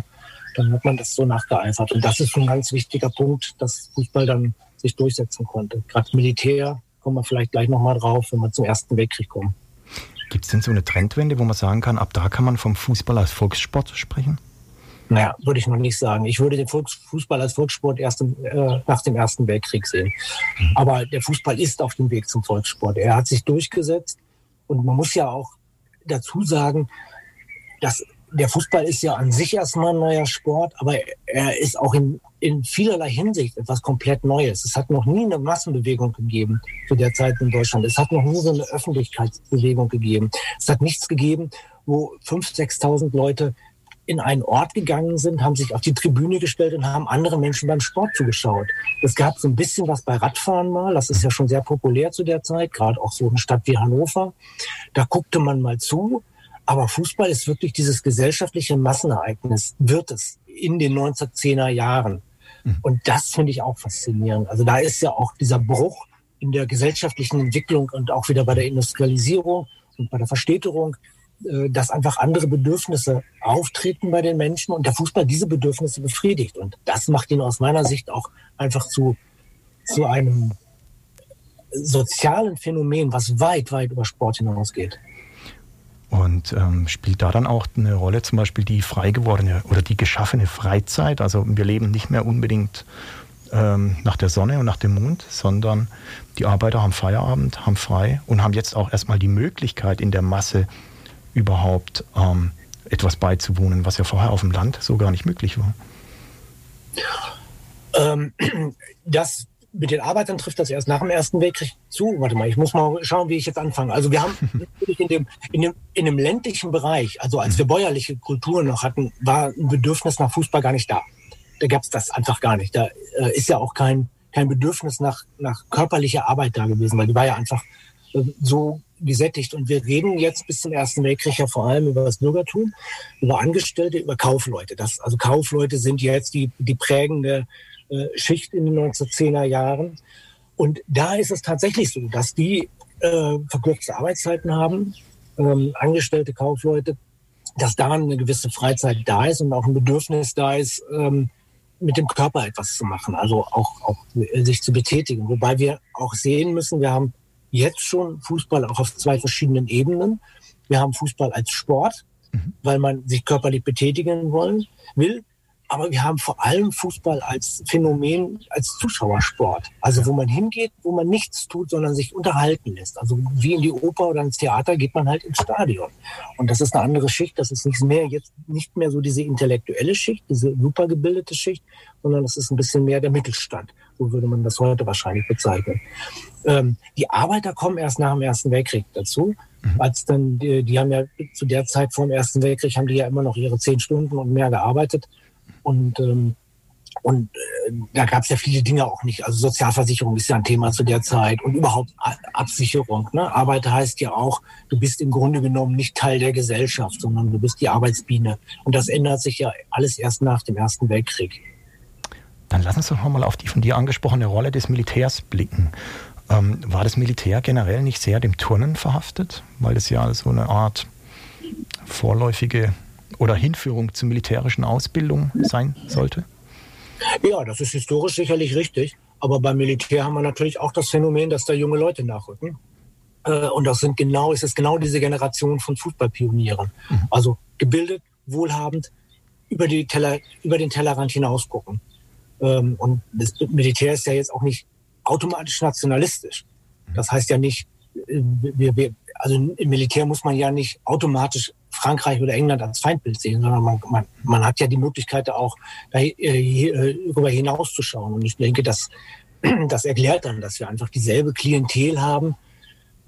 dann hat man das so nachgeeifert. Und das ist ein ganz wichtiger Punkt, dass Fußball dann sich durchsetzen konnte. Gerade Militär kommen wir vielleicht gleich nochmal drauf, wenn wir zum Ersten Weltkrieg kommen. Gibt es denn so eine Trendwende, wo man sagen kann, ab da kann man vom Fußball als Volkssport sprechen? Naja, würde ich noch nicht sagen. Ich würde den Fußball als Volkssport erst im, äh, nach dem Ersten Weltkrieg sehen. Mhm. Aber der Fußball ist auf dem Weg zum Volkssport. Er hat sich durchgesetzt und man muss ja auch dazu sagen, das, der Fußball ist ja an sich erstmal ein neuer Sport, aber er ist auch in, in vielerlei Hinsicht etwas komplett Neues. Es hat noch nie eine Massenbewegung gegeben zu der Zeit in Deutschland. Es hat noch nie so eine Öffentlichkeitsbewegung gegeben. Es hat nichts gegeben, wo 5.000, 6.000 Leute in einen Ort gegangen sind, haben sich auf die Tribüne gestellt und haben andere Menschen beim Sport zugeschaut. Es gab so ein bisschen was bei Radfahren mal, das ist ja schon sehr populär zu der Zeit, gerade auch so eine Stadt wie Hannover. Da guckte man mal zu, aber Fußball ist wirklich dieses gesellschaftliche Massenereignis, wird es in den 1910er Jahren. Mhm. Und das finde ich auch faszinierend. Also da ist ja auch dieser Bruch in der gesellschaftlichen Entwicklung und auch wieder bei der Industrialisierung und bei der Verstädterung, äh, dass einfach andere Bedürfnisse auftreten bei den Menschen und der Fußball diese Bedürfnisse befriedigt. Und das macht ihn aus meiner Sicht auch einfach zu, zu einem sozialen Phänomen, was weit, weit über Sport hinausgeht. Und ähm, spielt da dann auch eine Rolle zum Beispiel die frei gewordene oder die geschaffene Freizeit? Also wir leben nicht mehr unbedingt ähm, nach der Sonne und nach dem Mond, sondern die Arbeiter haben Feierabend, haben frei und haben jetzt auch erstmal die Möglichkeit in der Masse überhaupt ähm, etwas beizuwohnen, was ja vorher auf dem Land so gar nicht möglich war. Ähm, <clears throat> das mit den Arbeitern trifft das erst nach dem Ersten Weltkrieg zu. Warte mal, ich muss mal schauen, wie ich jetzt anfange. Also wir haben <laughs> natürlich in dem, in dem, in dem ländlichen Bereich, also als wir bäuerliche Kulturen noch hatten, war ein Bedürfnis nach Fußball gar nicht da. Da gab es das einfach gar nicht. Da äh, ist ja auch kein, kein Bedürfnis nach, nach körperlicher Arbeit da gewesen, weil die war ja einfach äh, so gesättigt. Und wir reden jetzt bis zum Ersten Weltkrieg ja vor allem über das Bürgertum, über Angestellte, über Kaufleute. Das, also Kaufleute sind jetzt die, die prägende äh, Schicht in den 1910er Jahren. Und da ist es tatsächlich so, dass die äh, verkürzte Arbeitszeiten haben, ähm, angestellte Kaufleute, dass da eine gewisse Freizeit da ist und auch ein Bedürfnis da ist, ähm, mit dem Körper etwas zu machen, also auch, auch sich zu betätigen. Wobei wir auch sehen müssen, wir haben jetzt schon Fußball auch auf zwei verschiedenen Ebenen. Wir haben Fußball als Sport, mhm. weil man sich körperlich betätigen wollen, will. Aber wir haben vor allem Fußball als Phänomen, als Zuschauersport. Also wo man hingeht, wo man nichts tut, sondern sich unterhalten lässt. Also wie in die Oper oder ins Theater geht man halt ins Stadion. Und das ist eine andere Schicht. Das ist nicht mehr jetzt nicht mehr so diese intellektuelle Schicht, diese super gebildete Schicht, sondern das ist ein bisschen mehr der Mittelstand. So würde man das heute wahrscheinlich bezeichnen. Ähm, die Arbeiter kommen erst nach dem Ersten Weltkrieg dazu. Mhm. Als dann, die, die haben ja zu der Zeit vor dem Ersten Weltkrieg haben die ja immer noch ihre zehn Stunden und mehr gearbeitet. Und, ähm, und äh, da gab es ja viele Dinge auch nicht. Also Sozialversicherung ist ja ein Thema zu der Zeit und überhaupt Absicherung. Ne? Arbeit heißt ja auch, du bist im Grunde genommen nicht Teil der Gesellschaft, sondern du bist die Arbeitsbiene. Und das ändert sich ja alles erst nach dem Ersten Weltkrieg. Dann lass uns doch nochmal auf die von dir angesprochene Rolle des Militärs blicken. Ähm, war das Militär generell nicht sehr dem Turnen verhaftet, weil es ja so eine Art vorläufige oder Hinführung zur militärischen Ausbildung sein sollte? Ja, das ist historisch sicherlich richtig. Aber beim Militär haben wir natürlich auch das Phänomen, dass da junge Leute nachrücken. Äh, und das sind genau, es ist genau diese Generation von Fußballpionieren. Mhm. Also gebildet, wohlhabend, über, die Teller, über den Tellerrand hinaus gucken. Ähm, und das Militär ist ja jetzt auch nicht automatisch nationalistisch. Das heißt ja nicht, äh, wir, wir, also im Militär muss man ja nicht automatisch Frankreich oder England als Feindbild sehen, sondern man, man, man hat ja die Möglichkeit auch darüber äh, hinauszuschauen. Und ich denke, dass <clears throat> das erklärt dann, dass wir einfach dieselbe Klientel haben,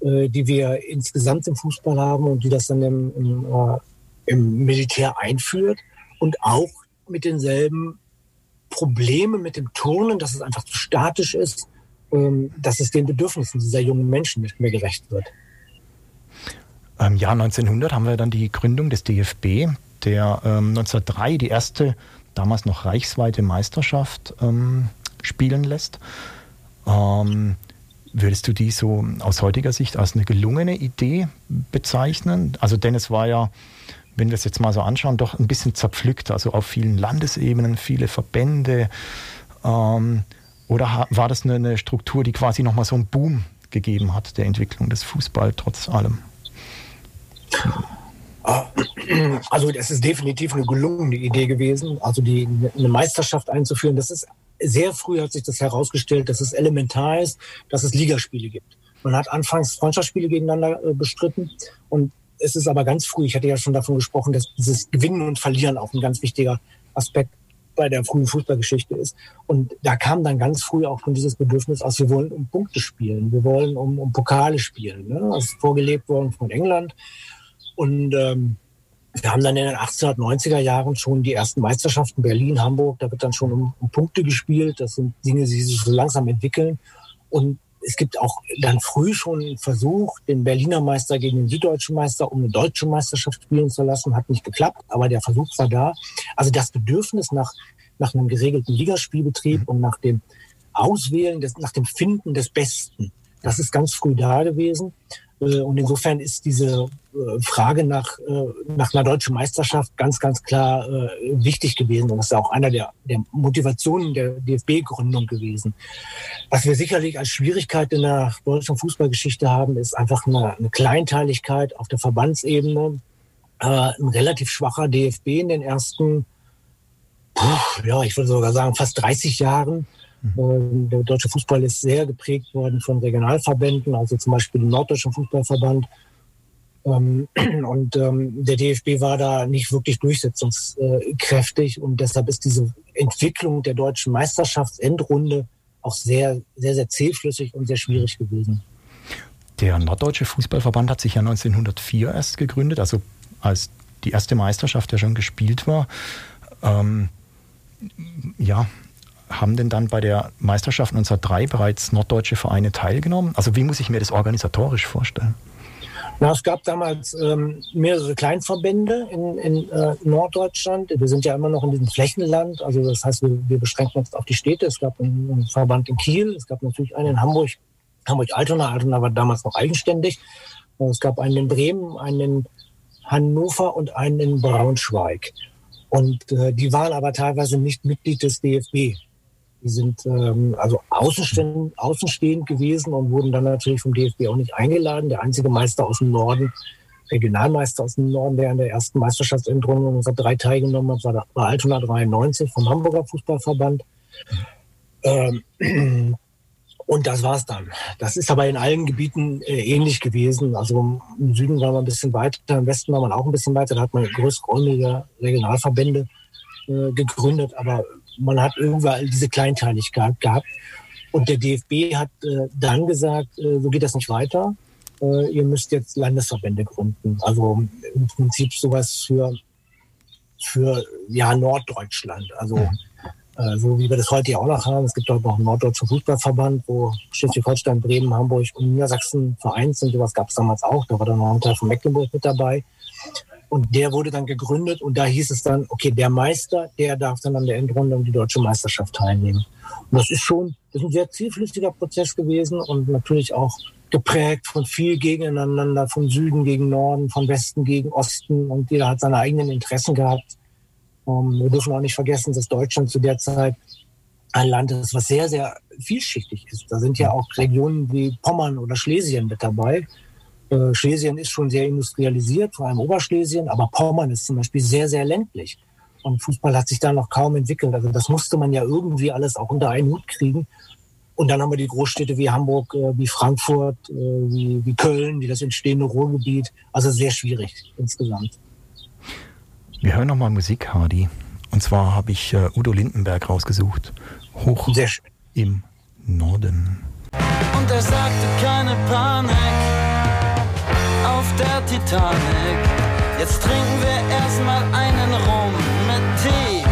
äh, die wir insgesamt im Fußball haben und die das dann im, im, äh, im Militär einführt und auch mit denselben Problemen mit dem Turnen, dass es einfach zu statisch ist, ähm, dass es den Bedürfnissen dieser jungen Menschen nicht mehr gerecht wird. Im Jahr 1900 haben wir dann die Gründung des DFB, der ähm, 1903 die erste damals noch reichsweite Meisterschaft ähm, spielen lässt. Ähm, würdest du die so aus heutiger Sicht als eine gelungene Idee bezeichnen? Also denn es war ja, wenn wir es jetzt mal so anschauen, doch ein bisschen zerpflückt, also auf vielen Landesebenen, viele Verbände. Ähm, oder war das eine, eine Struktur, die quasi nochmal so einen Boom gegeben hat, der Entwicklung des Fußball trotz allem? Also das ist definitiv eine gelungene Idee gewesen, also die, eine Meisterschaft einzuführen. Das ist sehr früh hat sich das herausgestellt, dass es elementar ist, dass es Ligaspiele gibt. Man hat anfangs Freundschaftsspiele gegeneinander äh, bestritten und es ist aber ganz früh, ich hatte ja schon davon gesprochen, dass dieses Gewinnen und Verlieren auch ein ganz wichtiger Aspekt bei der frühen Fußballgeschichte ist. Und da kam dann ganz früh auch schon dieses Bedürfnis aus, wir wollen um Punkte spielen, wir wollen um, um Pokale spielen. Ne? Das ist vorgelebt worden von England. Und ähm, wir haben dann in den 1890er Jahren schon die ersten Meisterschaften Berlin, Hamburg, da wird dann schon um, um Punkte gespielt. Das sind Dinge, die sich so langsam entwickeln. Und es gibt auch dann früh schon einen Versuch, den Berliner Meister gegen den süddeutschen Meister um eine deutsche Meisterschaft spielen zu lassen. Hat nicht geklappt, aber der Versuch war da. Also das Bedürfnis nach, nach einem geregelten Ligaspielbetrieb mhm. und nach dem Auswählen, des, nach dem Finden des Besten, das ist ganz früh da gewesen. Äh, und insofern ist diese äh, Frage nach, äh, nach einer deutschen Meisterschaft ganz, ganz klar wichtig gewesen. Und das ist auch einer der, der Motivationen der DFB-Gründung gewesen. Was wir sicherlich als Schwierigkeit in der deutschen Fußballgeschichte haben, ist einfach eine, eine Kleinteiligkeit auf der Verbandsebene. Ein relativ schwacher DFB in den ersten, ja, ich würde sogar sagen, fast 30 Jahren Mhm. Der deutsche Fußball ist sehr geprägt worden von Regionalverbänden, also zum Beispiel dem Norddeutschen Fußballverband. Ähm, <clears throat> und ähm, der DFB war da nicht wirklich durchsetzungskräftig und deshalb ist diese Entwicklung der deutschen Meisterschaftsendrunde auch sehr, sehr, sehr zähflüssig und sehr schwierig gewesen. Der Norddeutsche Fußballverband hat sich ja 1904 erst gegründet, also als die erste Meisterschaft ja schon gespielt war. Ähm, ja, haben denn dann bei der Meisterschaft 1903 bereits norddeutsche Vereine teilgenommen? Also wie muss ich mir das organisatorisch vorstellen? Na, es gab damals ähm, mehrere Kleinverbände in, in äh, Norddeutschland. Wir sind ja immer noch in diesem Flächenland. Also das heißt, wir, wir beschränken uns auf die Städte. Es gab einen, einen Verband in Kiel, es gab natürlich einen in Hamburg, Hamburg-Altona. Altona war damals noch eigenständig. Es gab einen in Bremen, einen in Hannover und einen in Braunschweig. Und äh, die waren aber teilweise nicht Mitglied des DFB. Die sind ähm, also außenstehend, außenstehend gewesen und wurden dann natürlich vom DFB auch nicht eingeladen. Der einzige Meister aus dem Norden, Regionalmeister aus dem Norden, der an der ersten Meisterschaftsendrunde unserer drei teilgenommen hat, war, war Altona 93 vom Hamburger Fußballverband. Ähm, <clears throat> und das war's dann. Das ist aber in allen Gebieten äh, ähnlich gewesen. Also im Süden war man ein bisschen weiter, im Westen war man auch ein bisschen weiter. Da hat man größräumige Regionalverbände äh, gegründet. Aber man hat überall diese Kleinteiligkeit gehabt. Und der DFB hat äh, dann gesagt, äh, so geht das nicht weiter. Äh, ihr müsst jetzt Landesverbände gründen. Also im Prinzip sowas für, für ja, Norddeutschland. Also äh, so wie wir das heute ja auch noch haben. Es gibt auch noch einen Norddeutschen Fußballverband, wo Schleswig-Holstein, Bremen, Hamburg und Niedersachsen vereint sind. Sowas gab es damals auch. Da war dann noch ein Teil von Mecklenburg mit dabei. Und der wurde dann gegründet und da hieß es dann, okay, der Meister, der darf dann an der Endrunde um die deutsche Meisterschaft teilnehmen. Und das ist schon, das ist ein sehr zielflüssiger Prozess gewesen und natürlich auch geprägt von viel Gegeneinander, von Süden gegen Norden, von Westen gegen Osten und jeder hat seine eigenen Interessen gehabt. Um, ähm, wir dürfen auch nicht vergessen, dass Deutschland zu der Zeit ein Land ist, was sehr, sehr vielschichtig ist. Da sind ja auch Regionen wie Pommern oder Schlesien mit dabei. Äh, Schlesien ist schon sehr industrialisiert, vor allem Oberschlesien, aber Pommern ist zum Beispiel sehr, sehr ländlich. Und Fußball hat sich da noch kaum entwickelt. Also das musste man ja irgendwie alles auch unter einen Hut kriegen. Und dann haben wir die Großstädte wie Hamburg, äh, wie Frankfurt, äh, wie, wie Köln, wie das entstehende Ruhrgebiet. Also sehr schwierig insgesamt. Wir hören nochmal Musik, Hardy. Und zwar habe ich äh, Udo Lindenberg rausgesucht. Hoch im Norden. Und er sagte keine Panik auf der Titanic. Jetzt trinken wir erstmal einen Rum mit Tee.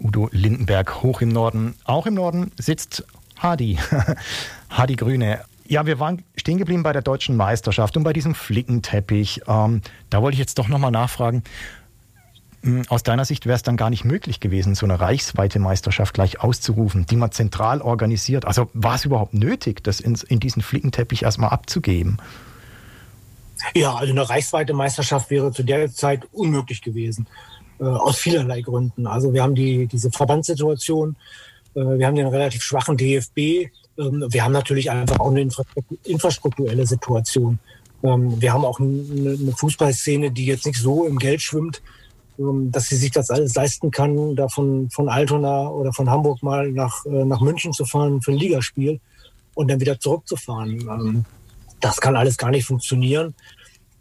Udo Lindenberg hoch im Norden. Auch im Norden sitzt Hadi. <laughs> Hadi Grüne. Ja, wir waren stehen geblieben bei der deutschen Meisterschaft und bei diesem Flickenteppich. Ähm, da wollte ich jetzt doch nochmal nachfragen. Hm, aus deiner Sicht wäre es dann gar nicht möglich gewesen, so eine reichsweite Meisterschaft gleich auszurufen, die man zentral organisiert. Also war es überhaupt nötig, das in, in diesen Flickenteppich erstmal abzugeben? Ja, also eine reichsweite Meisterschaft wäre zu der Zeit unmöglich gewesen. Äh, aus vielerlei Gründen. Also wir haben die, diese Verbandssituation, äh, wir haben den relativ schwachen DFB, äh, wir haben natürlich einfach auch eine infra infrastrukturelle Situation. Ähm, wir haben auch eine, Fußballszene, die jetzt nicht so im Geld schwimmt, dass sie sich das alles leisten kann, da von, von Altona oder von Hamburg mal nach, äh, nach München zu fahren für ein Ligaspiel und dann wieder zurückzufahren. Ähm, das kann alles gar nicht funktionieren.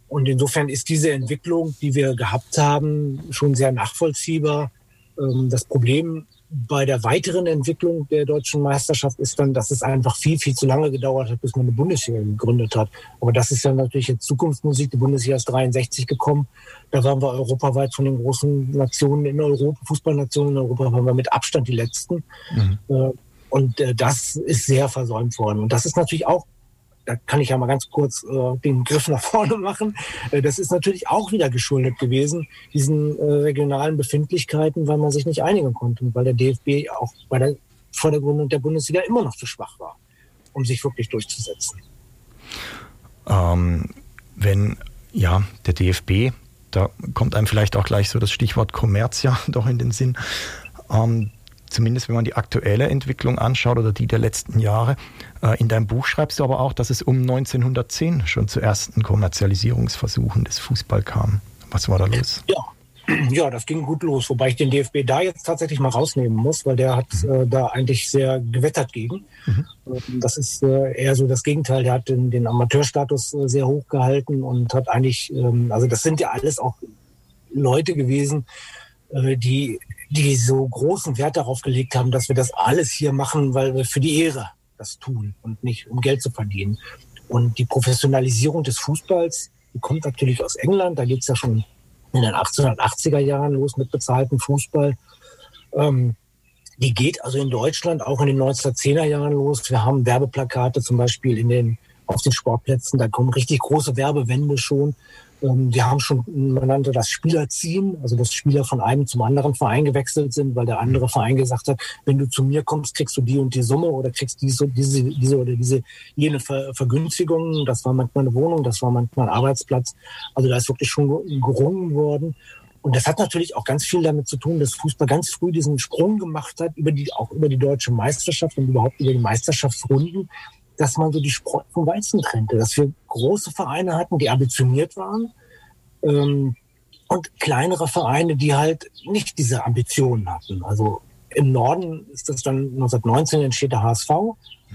Und insofern ist diese Entwicklung, die wir gehabt haben, schon sehr nachvollziehbar. Ähm, das Problem bei der weiteren Entwicklung der deutschen Meisterschaft ist dann, dass es einfach viel, viel zu lange gedauert hat, bis man eine Bundesliga gegründet hat. Aber das ist ja natürlich jetzt Zukunftsmusik. Die Bundesliga ist 63 gekommen. Da waren wir europaweit von den großen Nationen in Europa, Fußballnationen in Europa, waren wir mit Abstand die letzten. Mhm. Äh, und äh, das ist sehr versäumt worden. Und das ist natürlich auch da kann ich ja mal ganz kurz äh, den Griff nach vorne machen. Äh, das ist natürlich auch wieder geschuldet gewesen, diesen äh, regionalen Befindlichkeiten, weil man sich nicht einigen konnte und weil der DFB auch bei der, vor der der Bundesliga immer noch zu schwach war, um sich wirklich durchzusetzen. Ähm, wenn ja der DFB, da kommt einem vielleicht auch gleich so das Stichwort Kommerz ja <laughs> doch in den Sinn. Ähm, zumindest wenn man die aktuelle Entwicklung anschaut oder die der letzten Jahre. Äh, in deinem Buch schreibst du aber auch, dass es um 1910 schon zu ersten Kommerzialisierungsversuchen des Fußball kam. Was war da los? Ja. <clears throat> Ja, das ging gut los, wobei ich den DFB da jetzt tatsächlich mal rausnehmen muss, weil der hat mhm. äh, da eigentlich sehr gewettert gegen. Mhm. Ähm, das ist äh, eher so das Gegenteil. Der hat den, den Amateurstatus äh, sehr hoch gehalten und hat eigentlich, ähm, also das sind ja alles auch Leute gewesen, äh, die die so großen Wert darauf gelegt haben, dass wir das alles hier machen, weil wir für die Ehre das tun und nicht um Geld zu verdienen. Und die Professionalisierung des Fußballs, die kommt natürlich aus England. Da geht es ja schon in den 1880er Jahren los mit bezahltem Fußball. Ähm, die geht also in Deutschland auch in den 1910er Jahren los. Wir haben Werbeplakate zum Beispiel in den, auf den Sportplätzen, da kommen richtig große Werbewände schon. Ähm, wir haben schon, man nannte das Spieler ziehen, also dass Spieler von einem zum anderen Verein gewechselt sind, weil der andere Verein gesagt hat, wenn du zu mir kommst, kriegst du die und die Summe oder kriegst diese, diese, diese oder diese jene Ver Vergünstigungen. Das war manchmal eine Wohnung, das war manchmal ein Arbeitsplatz. Also da ist wirklich schon gerungen worden. Und das hat natürlich auch ganz viel damit zu tun, dass Fußball ganz früh diesen Sprung gemacht hat, über die, auch über die deutsche Meisterschaft und überhaupt über die Meisterschaftsrunden, dass man so die Spreu vom Weizen trennte, dass wir große Vereine hatten, die ambitioniert waren, ähm, und kleinere Vereine, die halt nicht diese Ambitionen hatten. Also im Norden ist das dann 1919 entsteht der HSV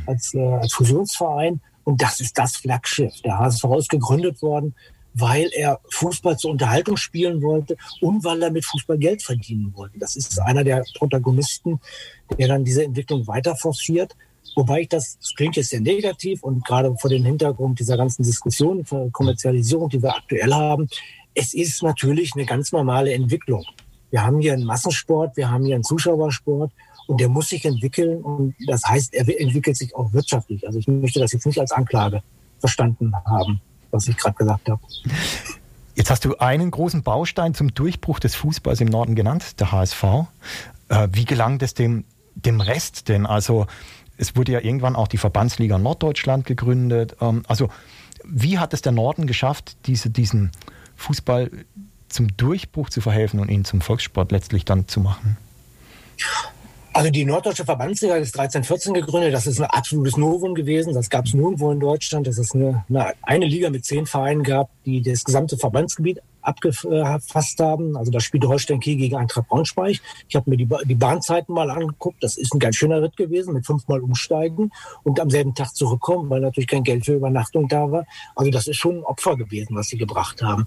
als, äh, als Fusionsverein und das ist das Flaggschiff. Der HSV ist gegründet worden weil er Fußball zur Unterhaltung spielen wollte und weil er mit Fußball Geld verdienen wollte. Das ist einer der Protagonisten, der dann diese Entwicklung weiter forciert. Wobei ich das, das klingt jetzt sehr negativ und gerade vor dem Hintergrund dieser ganzen Diskussion für Kommerzialisierung, die wir aktuell haben, es ist natürlich eine ganz normale Entwicklung. Wir haben hier einen Massensport, wir haben hier einen Zuschauersport und der muss sich entwickeln und das heißt, er entwickelt sich auch wirtschaftlich. Also ich möchte das jetzt nicht als Anklage verstanden haben was ich gerade gesagt habe. Jetzt hast du einen großen Baustein zum Durchbruch des Fußballs im Norden genannt, der HSV. Äh, wie gelang das dem, dem Rest denn? Also es wurde ja irgendwann auch die Verbandsliga Norddeutschland gegründet. Ähm, also wie hat es der Norden geschafft, diese, diesen Fußball zum Durchbruch zu verhelfen und ihn zum Volkssport letztlich dann zu machen? Also die Norddeutsche Verbandsliga ist 1314 gegründet. Das ist ein absolutes Novum gewesen. Das gab es nirgendwo in Deutschland. Das ist eine, eine, Liga mit zehn Vereinen gab, die das gesamte Verbandsgebiet abgefasst haben. Also da spielte Holstein Kiel gegen Eintracht Braunschweig. Ich habe mir die, die Bahnzeiten mal angeguckt. Das ist ein ganz schöner Ritt gewesen mit fünfmal umsteigen und am selben Tag zurückkommen, weil natürlich kein Geld für Übernachtung da war. Also das ist schon ein Opfer gewesen, was sie gebracht haben.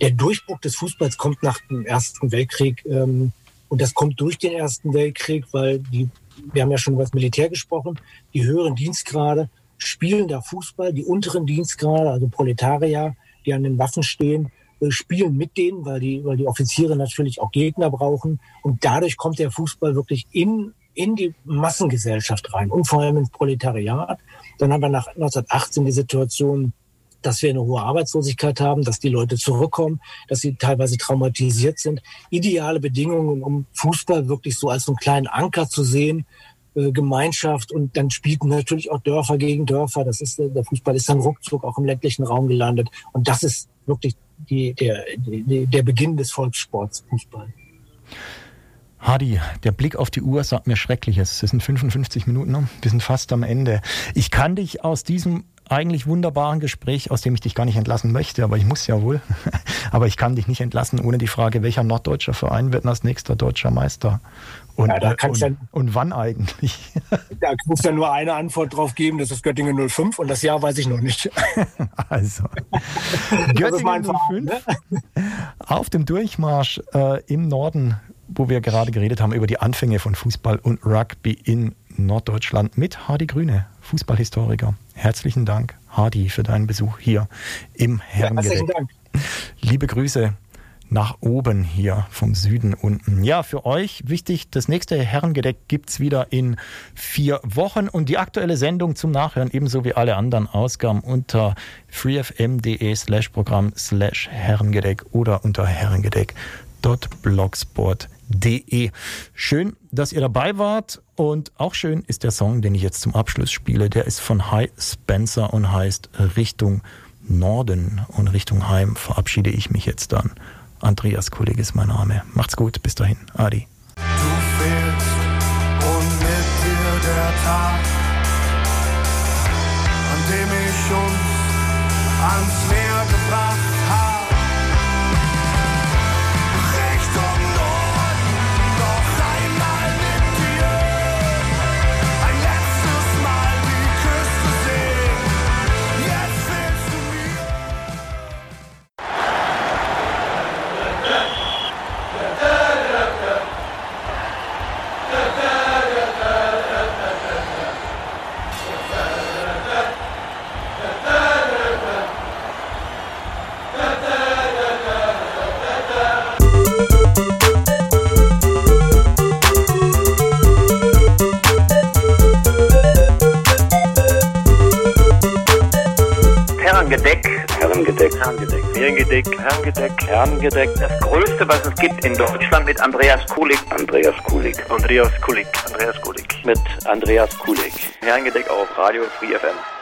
Der Durchbruch des Fußballs kommt nach dem Ersten Weltkrieg. Ähm, und das kommt durch den Ersten Weltkrieg, weil die, wir haben ja schon über das Militär gesprochen, die höheren Dienstgrade spielen da Fußball, die unteren Dienstgrade, also Proletarier, die an den Waffen stehen, äh, spielen mit denen, weil die, weil die Offiziere natürlich auch Gegner brauchen. Und dadurch kommt der Fußball wirklich in, in die Massengesellschaft rein und vor allem ins Proletariat. Dann haben wir nach 1918 die Situation, dass wir eine hohe Arbeitslosigkeit haben, dass die Leute zurückkommen, dass sie teilweise traumatisiert sind. Ideale Bedingungen, um Fußball wirklich so als so einen kleinen Anker zu sehen, äh, Gemeinschaft und dann spielten natürlich auch Dörfer gegen Dörfer. Das ist, der Fußball ist dann ruckzuck auch im ländlichen Raum gelandet. Und das ist wirklich die, der, die, der Beginn des Volkssports Fußball. Hadi, der Blick auf die Uhr sagt mir Schreckliches. Es sind 55 Minuten, wir sind fast am Ende. Ich kann dich aus diesem eigentlich wunderbaren Gespräch, aus dem ich dich gar nicht entlassen möchte, aber ich muss ja wohl. <laughs> aber ich kann dich nicht entlassen ohne die Frage, welcher norddeutscher Verein wird als nächster deutscher Meister? Und, ja, äh, und, dann, und, wann eigentlich? <laughs> Da muss ja nur eine Antwort drauf geben, das ist Göttingen 05 und das Jahr weiß ich noch nicht. <laughs> Also, Göttingen 05 ne? auf dem Durchmarsch äh, im Norden, wo wir gerade geredet haben über die Anfänge von Fußball und Rugby in Norddeutschland mit Hardy Grüne, Fußballhistoriker. Herzlichen Dank, Hardy, für deinen Besuch hier im Herrengedeck. Ja, Liebe Grüße nach oben hier vom Süden unten. Ja, für euch wichtig, das nächste Herrengedeck gibt es wieder in vier Wochen und die aktuelle Sendung zum Nachhören, ebenso wie alle anderen Ausgaben unter freefm.de slash Programm slash Herrengedeck oder unter herrengedeck.blogsport.de De. Schön, dass ihr dabei wart und auch schön ist der Song, den ich jetzt zum Abschluss spiele. Der ist von High Spencer und heißt Richtung Norden und Richtung Heim verabschiede ich mich jetzt dann. Andreas Kolleg ist mein Name. Macht's gut, bis dahin. Adi. Du fehlst und mit dir der Tag, an dem ich uns ans Meer gebracht Herrengedeck. Herrengedeck. Herrengedeck. Herrengedeck. Herrengedeck. Herrengedeck. Das Größte, was es gibt in Deutschland mit Andreas Kulik. Andreas Kulik. Andreas Kulik. Andreas Kulik. Mit Andreas Kulik. Herrengedeck auf Radio Free FM.